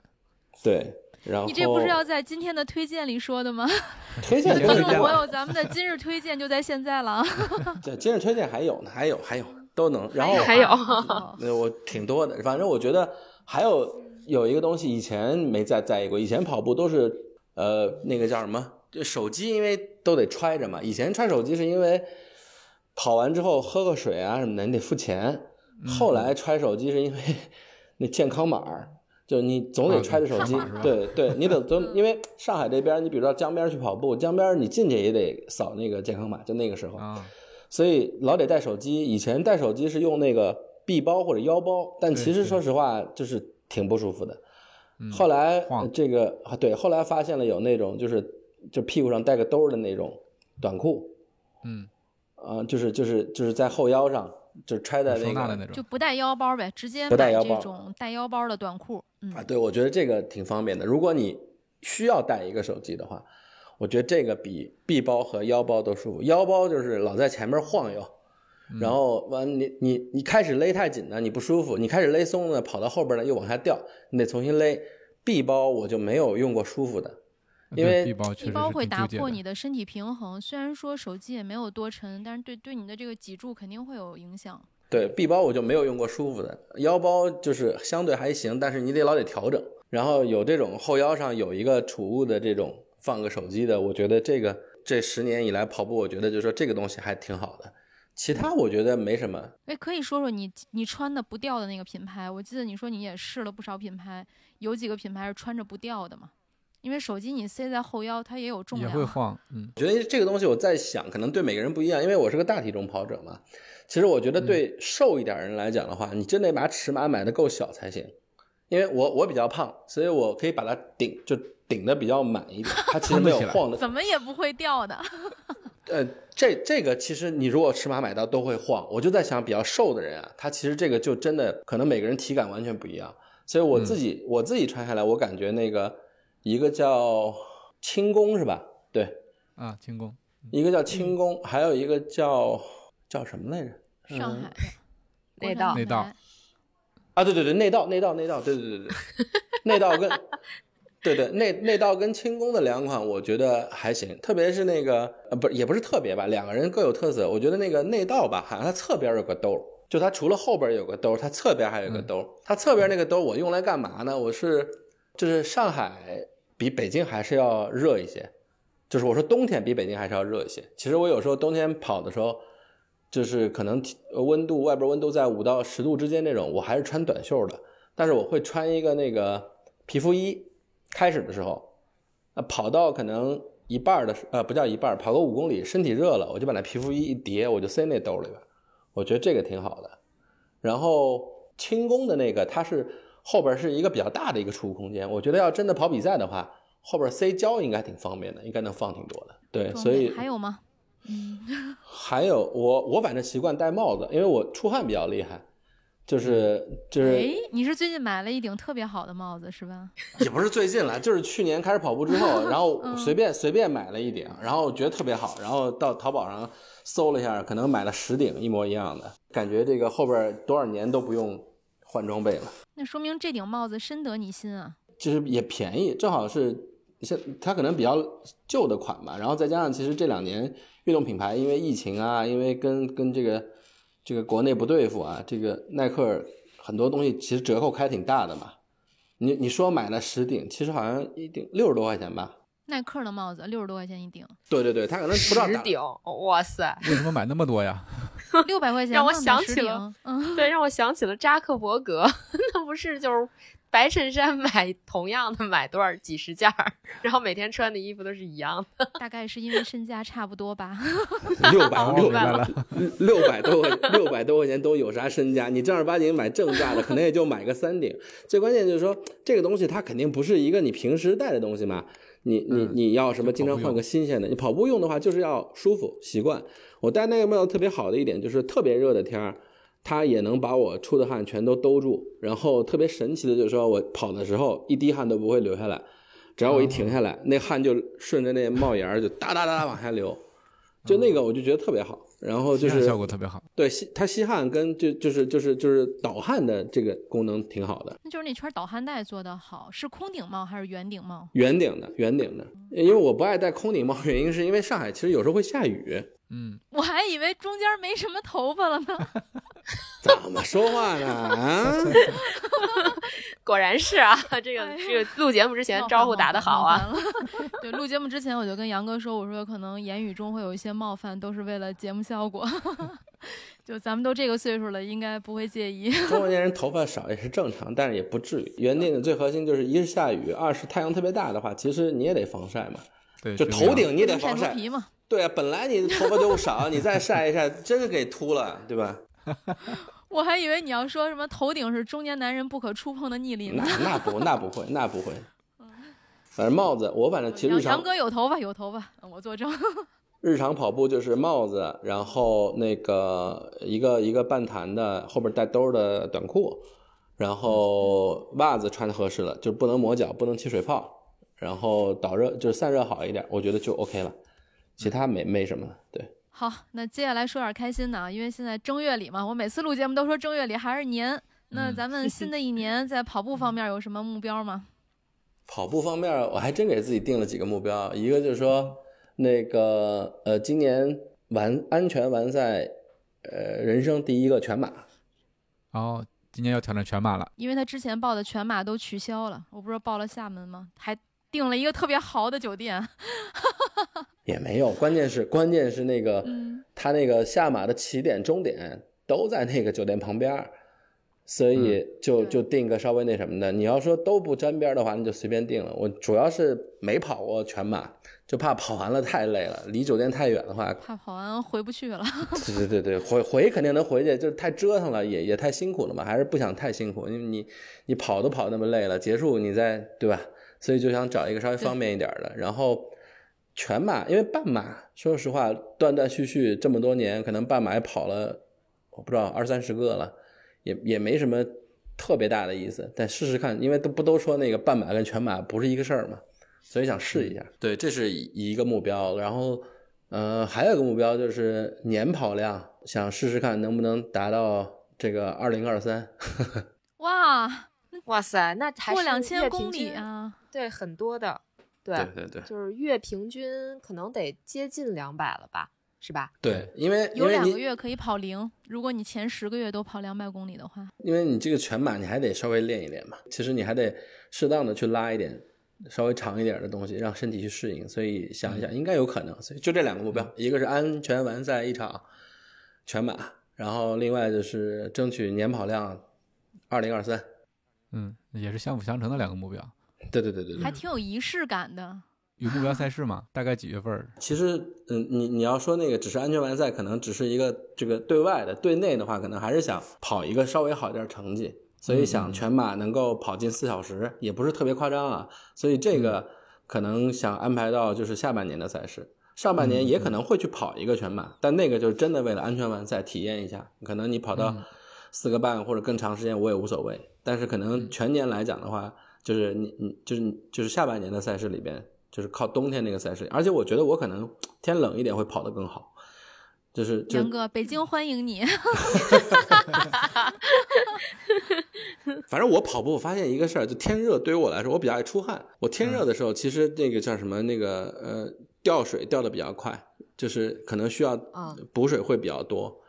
对，然后你这不是要在今天的推荐里说的吗？<laughs> 推荐也观推荐了，众朋友，咱们的今日推荐就在现在了啊！<laughs> 这今日推荐还有呢，还有还有都能。然后还有哦那我挺多的，反正我觉得还有有一个东西以前没在在意过，以前跑步都是呃那个叫什么，就手机因为都得揣着嘛，以前揣手机是因为跑完之后喝个水啊什么的你得付钱，后来揣手机是因为 <laughs> 那健康码儿。就你总得啊揣着手机对对，你得都因为上海这边，你比如到江边去跑步，江边你进去也得扫那个健康码，就那个时候，啊，所以老得带手机。以前带手机是用那个臂包或者腰包，但其实说实话就是挺不舒服的。嗯后来这个啊，对，后来发现了有那种就是就屁股上带个兜儿的那种短裤，嗯，啊、就是就是就是在后腰上就揣在那个就不带腰包呗，直接买这不带腰包种带腰包的短裤。嗯啊，，对，我觉得这个挺方便的。如果你需要带一个手机的话，我觉得这个比臂包和腰包都舒服。腰包就是老在前面晃悠，然后完你你你开始勒太紧呢，你不舒服；你开始勒松呢，跑到后边呢又往下掉，你得重新勒。臂包我就没有用过舒服的，因为臂包会打破你的身体平衡。虽然说手机也没有多沉，但是对对你的这个脊柱肯定会有影响。对臂包我就没有用过舒服的，腰包就是相对还行，但是你得老得调整。然后有这种后腰上有一个储物的这种放个手机的，我觉得这个这十年以来跑步，我觉得就是说这个东西还挺好的。其他我觉得没什么，哎，可以说说你你穿的不掉的那个品牌？我记得你说你也试了不少品牌，有几个品牌是穿着不掉的嘛？因为手机你塞在后腰，它也有重也量。会晃，嗯，我觉得这个东西我在想，可能对每个人不一样，因为我是个大体重跑者嘛。其实我觉得对瘦一点人来讲的话，你真得把尺码买的够小才行。因为我我比较胖，所以我可以把它顶就顶的比较满一点，它其实没有晃的。怎么也不会掉的。呃，这这个其实你如果尺码买到都会晃，我就在想比较瘦的人啊，他其实这个就真的可能每个人体感完全不一样。所以我自己、我自己穿下来，我感觉那个一个叫轻功是吧？对，啊，轻功，一个叫轻功，还有一个叫叫什么来着？上海内道内道道，啊，对对对，内道内道内道，对对对对，<laughs> 内道跟对对内内道跟轻功的两款，我觉得还行，特别是那个呃不也不是特别吧，两个人各有特色。我觉得那个内道吧，好像它侧边有个兜，就它除了后边有个兜，它侧边还有个兜儿。它侧边那个兜我用来干嘛呢？我是就是上海比北京还是要热一些，就是我说冬天比北京还是要热一些。其实我有时候冬天跑的时候。就是可能呃温度外边温度在五到十度之间那种，我还是穿短袖的，但是我会穿一个那个皮肤衣。开始的时候，啊，跑到可能一半的时呃不叫一半，跑个五公里，身体热了，我就把那皮肤衣一叠，我就塞那兜里边，我觉得这个挺好的。然后轻功的那个，它是后边是一个比较大的一个储物空间，我觉得要真的跑比赛的话，后边塞胶应该挺方便的，应该能放挺多的。对，所以还有吗？嗯，还有我我反正习惯戴帽子，因为我出汗比较厉害，就是就是哎，你是最近买了一顶特别好的帽子是吧？<laughs> 也不是最近了，就是去年开始跑步之后，<laughs> 然后嗯随便随便买了一顶，然后觉得特别好，然后到淘宝上搜了一下，可能买了十顶一模一样的，感觉这个后边多少年都不用换装备了，那说明这顶帽子深得你心啊。就是也便宜，正好是像它可能比较旧的款吧，然后再加上其实这两年运动品牌因为疫情啊，因为跟跟这个这个国内不对付啊，这个耐克很多东西其实折扣开挺大的嘛。你你说买了十顶，其实好像一顶六十多块钱吧。耐克的帽子六十多块钱一顶，对对对，他可能不知道打十顶，哇塞！为什么买那么多呀？<laughs> 六百块钱让我想起了，嗯，对，让我想起了扎克伯格，<laughs> 那不是就是白衬衫买同样的买多少几十件儿，然后每天穿的衣服都是一样的。大概是因为身家差不多吧。<laughs> 六百哦，六明白了，六百多块六百多块钱都有啥身家？你正儿八经买正价的，可能也就买个三顶。最关键就是说，这个东西它肯定不是一个你平时戴的东西嘛。你你嗯你要什么？经常换个新鲜的。你跑步用的话，就是要舒服习惯。我戴那个帽子特别好的一点就是，特别热的天儿，它也能把我出的汗全都兜住。然后特别神奇的就是说，我跑的时候一滴汗都不会流下来，只要我一停下来，那汗就顺着那帽檐儿就哒哒哒往下流。就那个我就觉得特别好，然后就是吸汗效果特别好。对吸它吸汗跟就就是就是就是导汗的这个功能挺好的，那就是那圈导汗带做的好，是空顶帽还是圆顶帽？圆顶的圆顶的，因为我不爱戴空顶帽，原因是因为上海其实有时候会下雨，嗯，我还以为中间没什么头发了呢。<laughs> <laughs> 怎么说话呢？啊，<laughs> 果然是啊，这个哎这个录节目之前招呼打得好啊。！<laughs> 对，录节目之前我就跟杨哥说，我说可能言语中会有一些冒犯，都是为了节目效果。就咱们都这个岁数了，应该不会介意。中年人头发少也是正常，但是也不至于。原定的最核心就是一是下雨，二是太阳特别大的话，其实你也得防晒嘛，对，就头顶你也得晒防晒。头皮嘛。对啊，本来你头发就少，你再晒一晒，真是给秃了，对吧？<laughs> 我还以为你要说什么头顶是中年男人不可触碰的逆鳞呢。那不那不会那不会。<laughs> 反正帽子，我反正其实日常杨杨哥有头发，有头发，嗯我作证。<laughs> 日常跑步就是帽子，然后那个一个一个半弹的后边带兜的短裤，然后袜子穿的合适了，就不能磨脚，不能起水泡，然后导热就是散热好一点，我觉得就 OK 了，其他没没什么了。对，好，那接下来说点开心的啊，因为现在正月里嘛，我每次录节目都说正月里还是年。那嗯咱们 <laughs> 新的一年在跑步方面有什么目标吗？<laughs> 跑步方面，我还真给自己定了几个目标，一个就是说，那个呃，今年完安全完赛，呃，人生第一个全马。哦，今年要挑战全马了。因为他之前报的全马都取消了，我不是报了厦门吗？还订了一个特别豪的酒店。<laughs> 也没有，关键是关键是那个，嗯他那个下马的起点、终点都在那个酒店旁边，所以就对就定个稍微那什么的。你要说都不沾边的话，那就随便定了。我主要是没跑过全马，就怕跑完了太累了，离酒店太远的话，怕跑完回不去了。对 <laughs> 对对对，回回肯定能回去，就太折腾了，也也太辛苦了嘛，还是不想太辛苦，因为你你跑都跑那么累了，结束你再对吧？所以就想找一个稍微方便一点的，然后全马，因为半马，说实话断断续续这么多年，可能半马也跑了，我不知道二三十个了，也也没什么特别大的意思，但试试看，因为都不都说那个半马跟全马不是一个事儿嘛，所以想试一下。对，这是一个目标，然后。呃，还有一个目标就是年跑量，想试试看能不能达到这个二零二三。<laughs> 哇，哇塞，那还是过两千月公里，啊！对，很多的，对，对对就是月平均可能得接近两百了吧，是吧？对，因为有两个月可以跑零，如果你前十个月都跑两百公里的话，因为你这个全马你还得稍微练一练嘛，其实你还得适当的去拉一点稍微长一点的东西，让身体去适应。所以想一想，应该有可能。所以就这两个目标，一个是安全完赛一场全马，然后另外就是争取年跑量二零二三。嗯，也是相辅相成的两个目标。对对对对对还。挺有仪式感的。有目标赛事吗？大概几月份？其实，嗯，你你要说那个只是安全完赛，可能只是一个这个对外的，对内的话，可能还是想跑一个稍微好一点成绩，所以想全马能够跑进四小时，也不是特别夸张啊。所以这个可能想安排到就是下半年的赛事，上半年也可能会去跑一个全马，但那个就是真的为了安全完赛体验一下，可能你跑到四个半或者更长时间我也无所谓，但是可能全年来讲的话，就是你你就是你就是下半年的赛事里边。就是靠冬天那个赛事，而且我觉得我可能天冷一点会跑得更好，就是就杨哥，北京欢迎你。<laughs> 反正我跑步，我发现一个事儿，就天热对于我来说，我比较爱出汗。我天热的时候，其实那个叫什么，那个呃，掉水掉的比较快，就是可能需要嗯补水会比较多，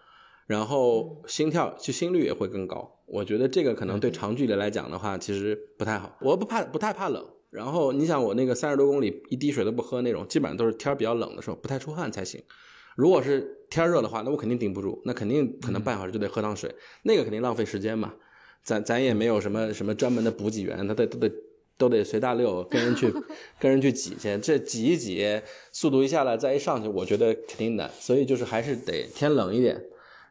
然后心跳就心率也会更高。我觉得这个可能对长距离来讲的话，其实不太好。我不怕，不太怕冷。然后你想，我那个三十多公里一滴水都不喝那种，基本上都是天儿比较冷的时候，不太出汗才行。如果是天热的话，那我肯定顶不住，那肯定可能半小时就得喝趟水，那个肯定浪费时间嘛。咱咱也没有什么什么专门的补给员，他得都得都得随大溜跟人去 <laughs> 跟人去挤去，这挤一挤，速度一下来再一上去，我觉得肯定难。所以就是还是得天冷一点，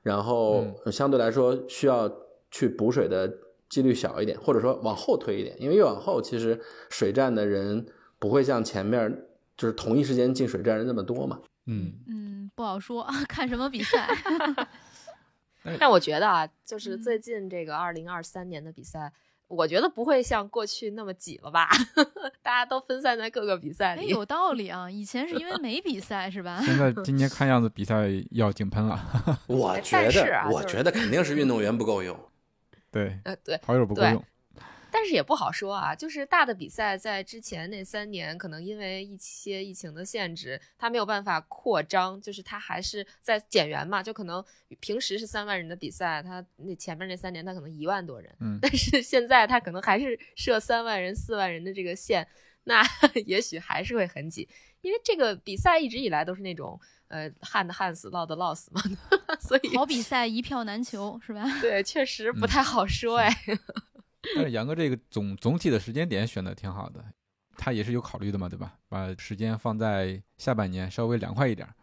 然后相对来说需要去补水的几率小一点，或者说往后推一点，因为越往后其实水站的人不会像前面就是同一时间进水站人那么多嘛。嗯，嗯，不好说，<laughs> 看什么比赛。<laughs> 但我觉得啊，就是嗯最近这个二零二三年的比赛，我觉得不会像过去那么挤了吧？<laughs> 大家都分散在各个比赛哎，里。有道理 <laughs> 啊，以前是因为没比赛是吧？现在今年看样子比赛要井喷了。哎我觉得，我啊就是觉得肯定是运动员不够用。对，呃，对，跑友不够用。但是也不好说啊，就是大的比赛在之前那三年，可能因为一些疫情的限制，它没有办法扩张，就是它还是在减员嘛，就可能平时是三万人的比赛，它那前面那三年它可能一万多人，嗯但是现在它可能还是设三万人、四万人的这个线，那 <laughs> 也许还是会很挤，因为这个比赛一直以来都是那种呃旱的旱死，涝的涝死嘛，<laughs> 所以好比赛一票难求是吧？对，确实不嗯太好说哎。<laughs> 但是杨哥这个总总体的时间点选的挺好的，他也是有考虑的嘛，对吧？把时间放在下半年稍微凉快一点儿，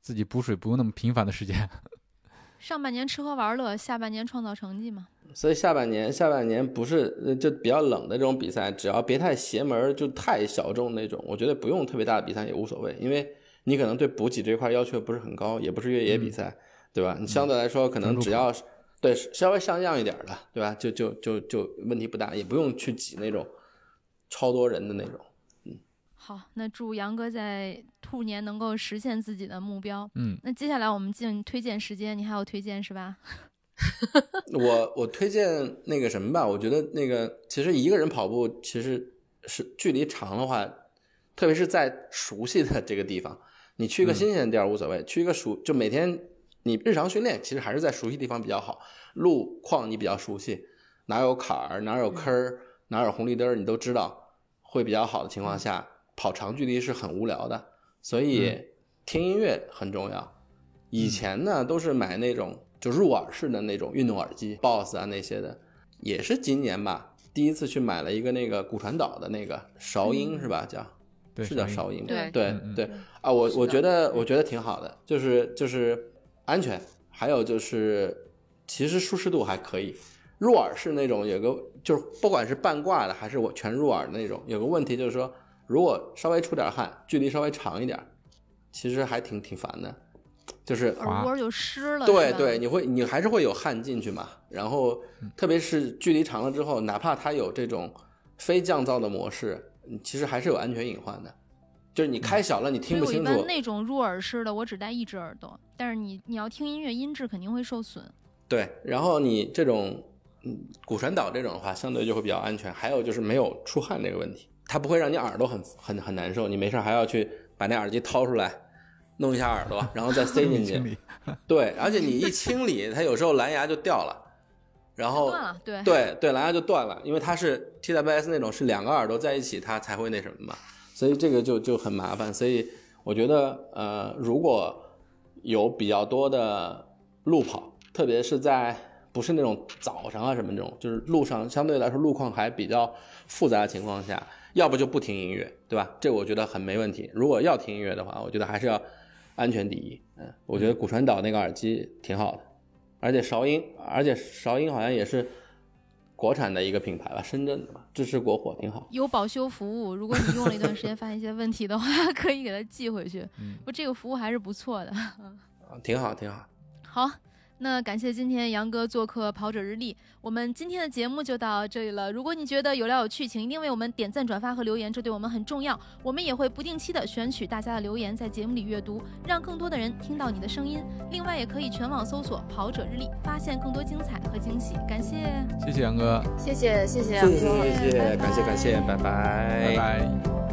自己补水不用那么频繁的时间。<laughs> 上半年吃喝玩乐，下半年创造成绩嘛。所以下半年，下半年不是呃就比较冷的这种比赛，只要别太邪门儿，就太小众那种，我觉得不用特别大的比赛也无所谓，因为你可能对补给这块要求不是很高，也不是越野比赛，对吧？你相对来说可能只要是对稍微像样一点的，对吧？就就就就问题不大，也不用去挤那种超多人的那种。嗯好，那祝杨哥在兔年能够实现自己的目标。嗯，那接下来我们进推荐时间，你还有推荐是吧？<laughs> 我我推荐那个什么吧，我觉得那个其实一个人跑步其实是距离长的话，特别是在熟悉的这个地方，你去一个嗯新鲜的地儿无所谓，去一个熟就每天你日常训练其实还是在熟悉地方比较好，路况你比较熟悉，哪有坎儿哪有坑儿哪有红绿灯儿你都知道，会比较好的情况下，跑长距离是很无聊的，所以听音乐很重要。以前呢都是买那种就入耳式的那种运动耳机，BOSS 啊那些的，也是今年吧，第一次去买了一个那个骨传导的那个韶音是吧？叫对，是叫韶音？对。对对啊，我我觉得我觉得挺好的，就是就是安全，还有就是其实舒适度还可以。入耳式那种有个就是不管是半挂的还是我全入耳的那种，有个问题就是说，如果稍微出点汗，距离稍微长一点，其实还挺挺烦的，就是耳蜗就湿了。对对，你会你还是会有汗进去嘛。然后特别是距离长了之后，哪怕它有这种非降噪的模式，嗯其实还是有安全隐患的。就是你开小了，你听不清楚般。那种入耳式的，我只戴一只耳朵，但是你你要听音乐，音质肯定会受损。对，然后你这种嗯骨传导这种的话，相对就会比较安全。还有就是没有出汗这个问题，它不会让你耳朵很很很难受。你没事还要去把那耳机掏出来，弄一下耳朵，然后再塞进去。<laughs> 对，而且你一清理，它有时候蓝牙就掉了。然后断了，对对对，蓝牙就断了，因为它是 TWS 那种是两个耳朵在一起，它才会那什么嘛，所以这个就就很麻烦。所以我觉得，呃，如果有比较多的路跑，特别是在不是那种早上啊什么这种，就是路上相对来说路况还比较复杂的情况下，要不就不听音乐，对吧？这我觉得很没问题。如果要听音乐的话，我觉得还是要安全第一。嗯，我觉得骨传导那个耳机挺好的。而且韶音，而且韶音好像也是国产的一个品牌吧，深圳的吧，支持国货挺好。有保修服务，如果你用了一段时间发现一些问题的话，<laughs> 可以给它寄回去。嗯不，这个服务还是不错的。啊挺好，挺好。好，那感谢今天杨哥做客跑者日历，我们今天的节目就到这里了。如果你觉得有料有趣，请一定为我们点赞、转发和留言，这对我们很重要。我们也会不定期的选取大家的留言，在节目里阅读，让更多的人听到你的声音。另外，也可以全网搜索“跑者日历”，发现更多精彩和惊喜。感谢。谢谢杨哥，谢谢谢谢谢谢杨哥谢谢，感谢感谢，拜拜拜拜。